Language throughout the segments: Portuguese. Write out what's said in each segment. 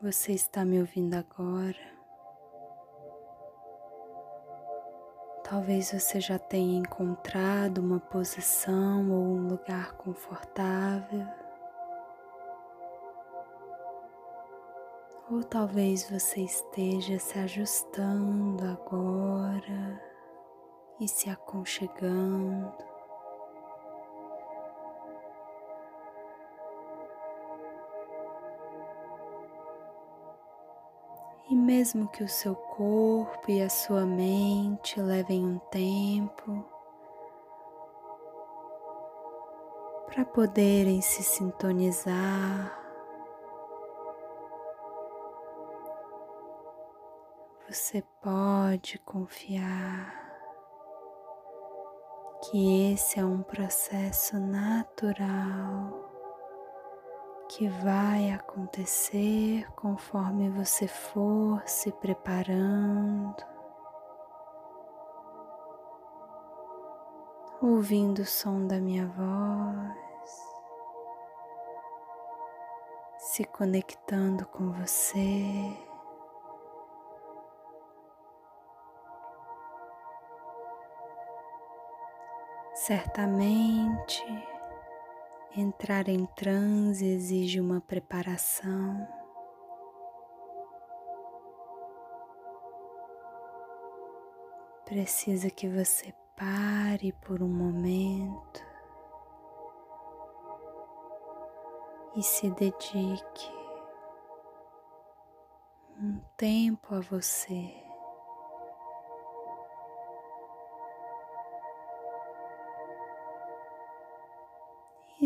você está me ouvindo agora. Talvez você já tenha encontrado uma posição ou um lugar confortável. Ou talvez você esteja se ajustando agora e se aconchegando. E mesmo que o seu corpo e a sua mente levem um tempo para poderem se sintonizar, você pode confiar que esse é um processo natural que vai acontecer conforme você for se preparando, ouvindo o som da minha voz, se conectando com você. Certamente Entrar em transe exige uma preparação. Precisa que você pare por um momento e se dedique um tempo a você.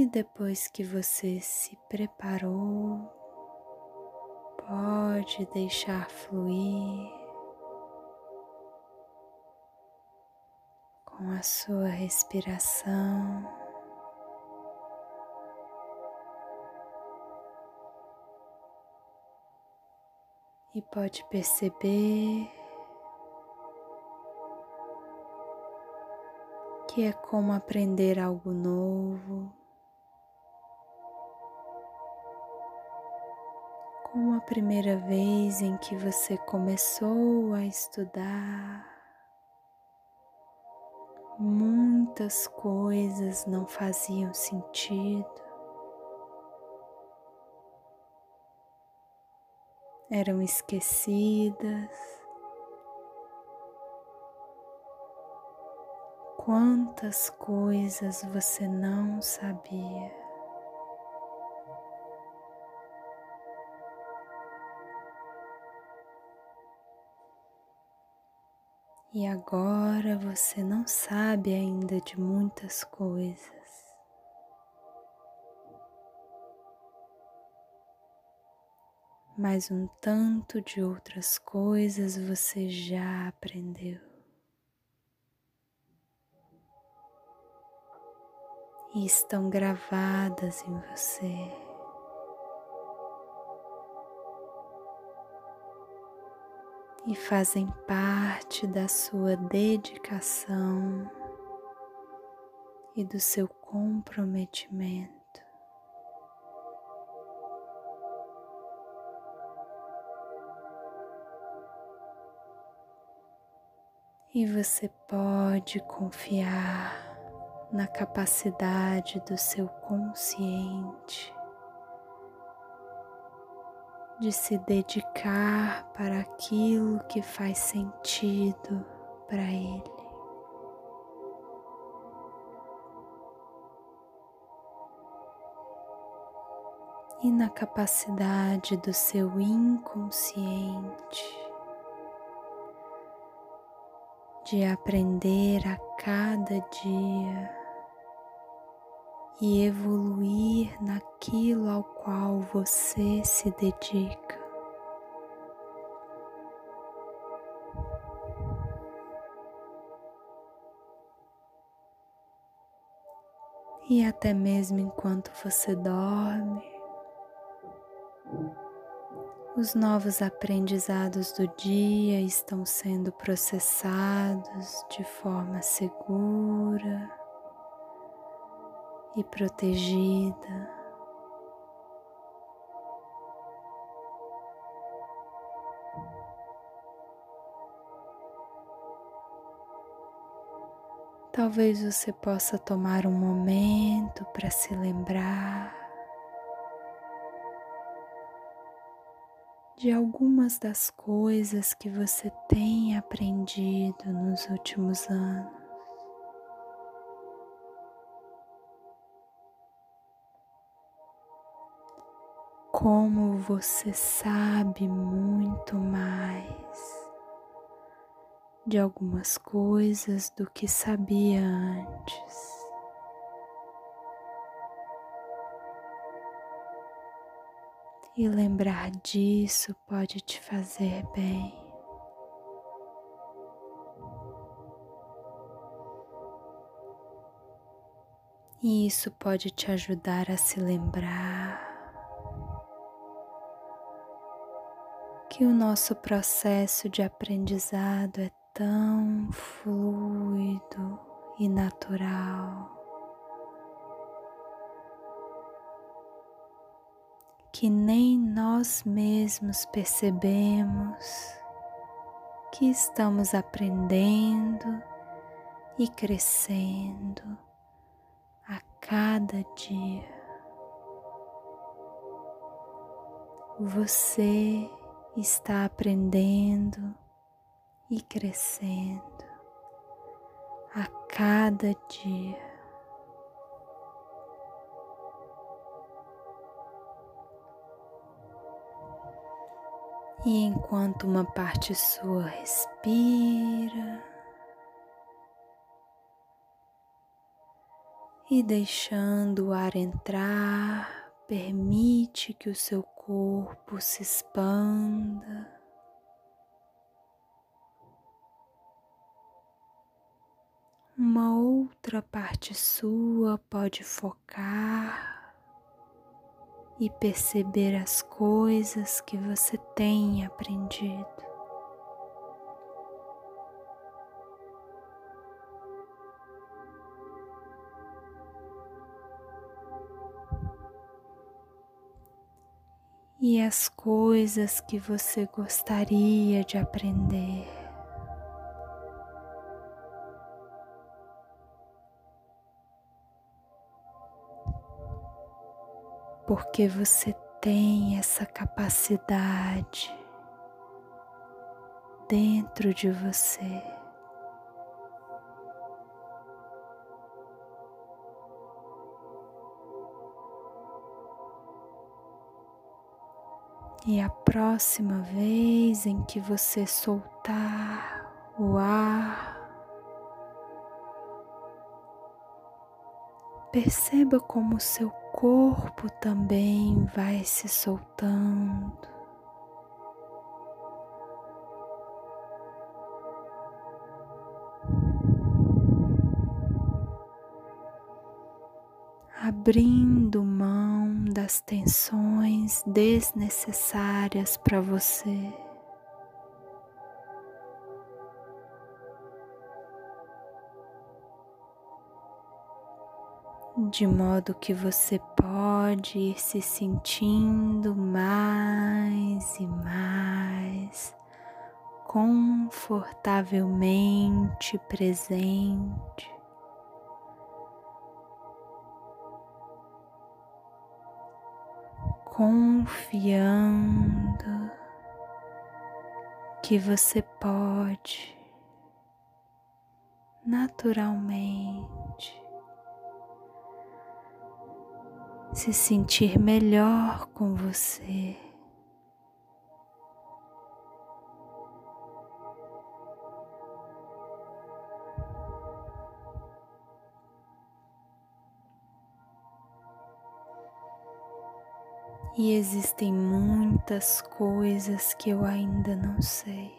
E depois que você se preparou, pode deixar fluir com a sua respiração. E pode perceber que é como aprender algo novo. Como a primeira vez em que você começou a estudar, muitas coisas não faziam sentido, eram esquecidas. Quantas coisas você não sabia? E agora você não sabe ainda de muitas coisas. Mas um tanto de outras coisas você já aprendeu. E estão gravadas em você. E fazem parte da sua dedicação e do seu comprometimento. E você pode confiar na capacidade do seu consciente de se dedicar para aquilo que faz sentido para ele. E na capacidade do seu inconsciente de aprender a cada dia e evoluir naquilo ao qual você se dedica. E até mesmo enquanto você dorme, os novos aprendizados do dia estão sendo processados de forma segura e protegida. Talvez você possa tomar um momento para se lembrar de algumas das coisas que você tem aprendido nos últimos anos. Como você sabe muito mais de algumas coisas do que sabia antes. e lembrar disso pode te fazer bem. E isso pode te ajudar a se lembrar que o nosso processo de aprendizado é tão fluido e natural. que nem nós mesmos percebemos que estamos aprendendo e crescendo a cada dia. Você está aprendendo e crescendo a cada dia. E enquanto uma parte sua respira e deixando o ar entrar, permite que o seu corpo se expanda. Uma outra parte sua pode focar e perceber as coisas que você tem aprendido. E as coisas que você gostaria de aprender. porque você tem essa capacidade dentro de você. E a próxima vez em que você soltar o ar, perceba como seu corpo também vai se soltando. Abrindo mão das tensões desnecessárias para você. de modo que você pode ir se sentindo mais e mais confortavelmente presente. Confiando que você pode naturalmente se sentir melhor com você. E existem muitas coisas que eu ainda não sei.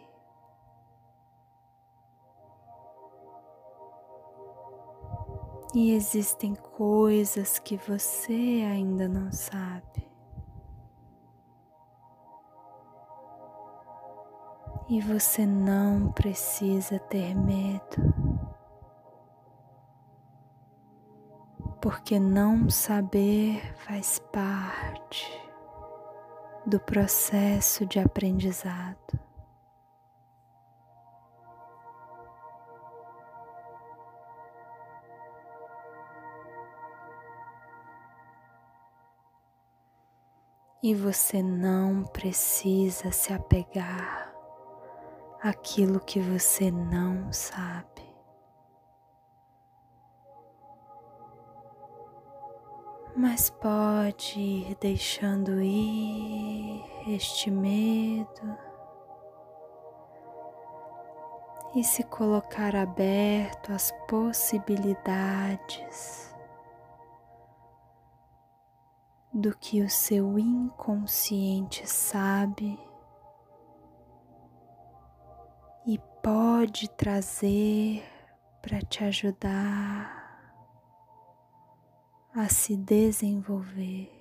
E existem coisas que você ainda não sabe. E você não precisa ter medo, porque não saber faz parte do processo de aprendizado. E você não precisa se apegar àquilo que você não sabe. Mas pode ir deixando ir este medo e se colocar aberto às possibilidades do que o seu inconsciente sabe e pode trazer para te ajudar a se desenvolver.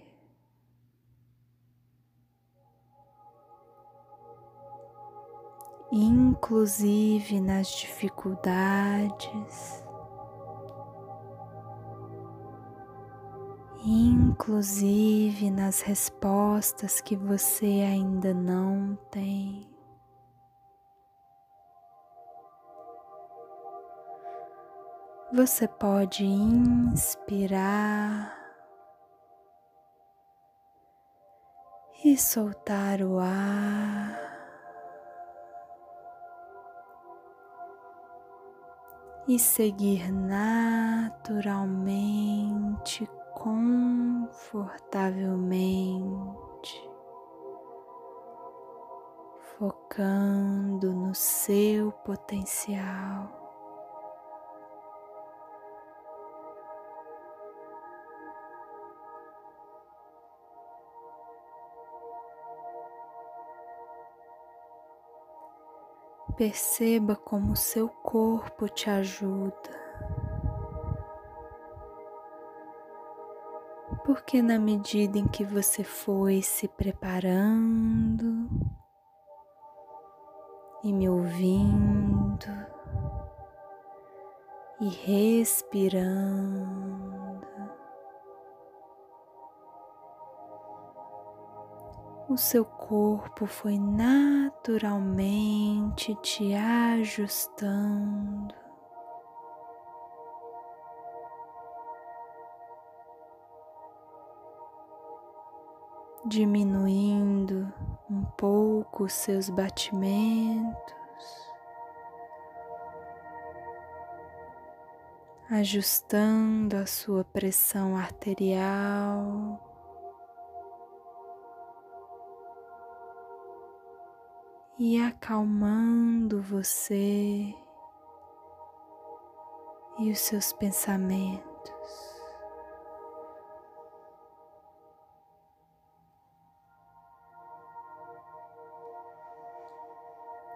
Inclusive nas dificuldades, inclusive nas respostas que você ainda não tem. Você pode inspirar e soltar o ar. E seguir naturalmente confortavelmente, focando no seu potencial. Perceba como seu corpo te ajuda. porque na medida em que você foi se preparando e me ouvindo e respirando, o seu corpo foi naturalmente te ajustando diminuindo um pouco os seus batimentos, ajustando a sua pressão arterial. E acalmando você e os seus pensamentos.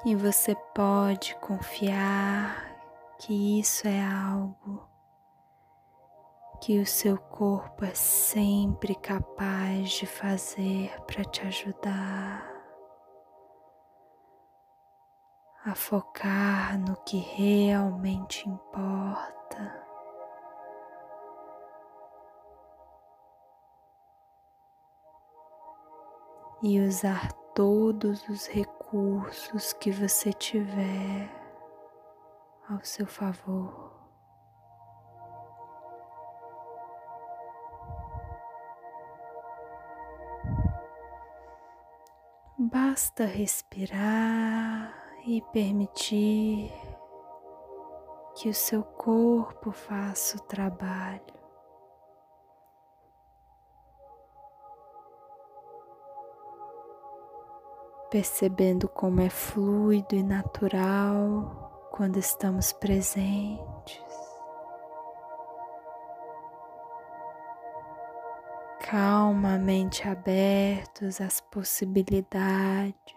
e você pode confiar que isso é algo que o seu corpo é sempre capaz de fazer para te ajudar a focar no que realmente importa. E usar todos os recursos que você tiver ao seu favor. Basta respirar e permitir que o seu corpo faça o trabalho. percebendo como é fluido e natural quando estamos presentes. Calmamente abertos às possibilidades.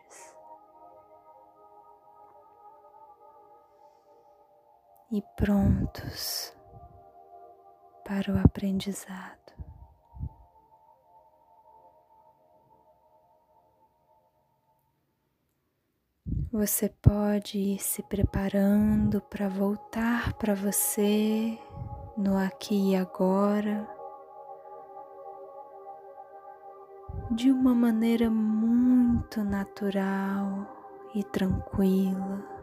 E prontos para o aprendizado. Você pode ir se preparando para voltar para você no aqui e agora de uma maneira muito natural e tranquila.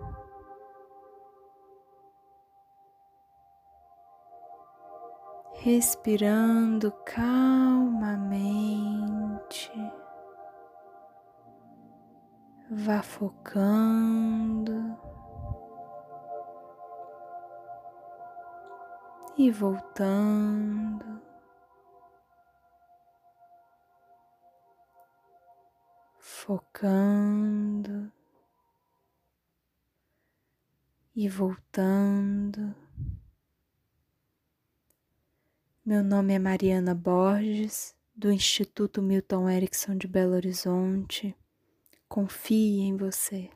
Respirando calmamente vá focando e voltando. Focando e voltando. Meu nome é Mariana Borges, do Instituto Milton Erickson de Belo Horizonte. Confie em você.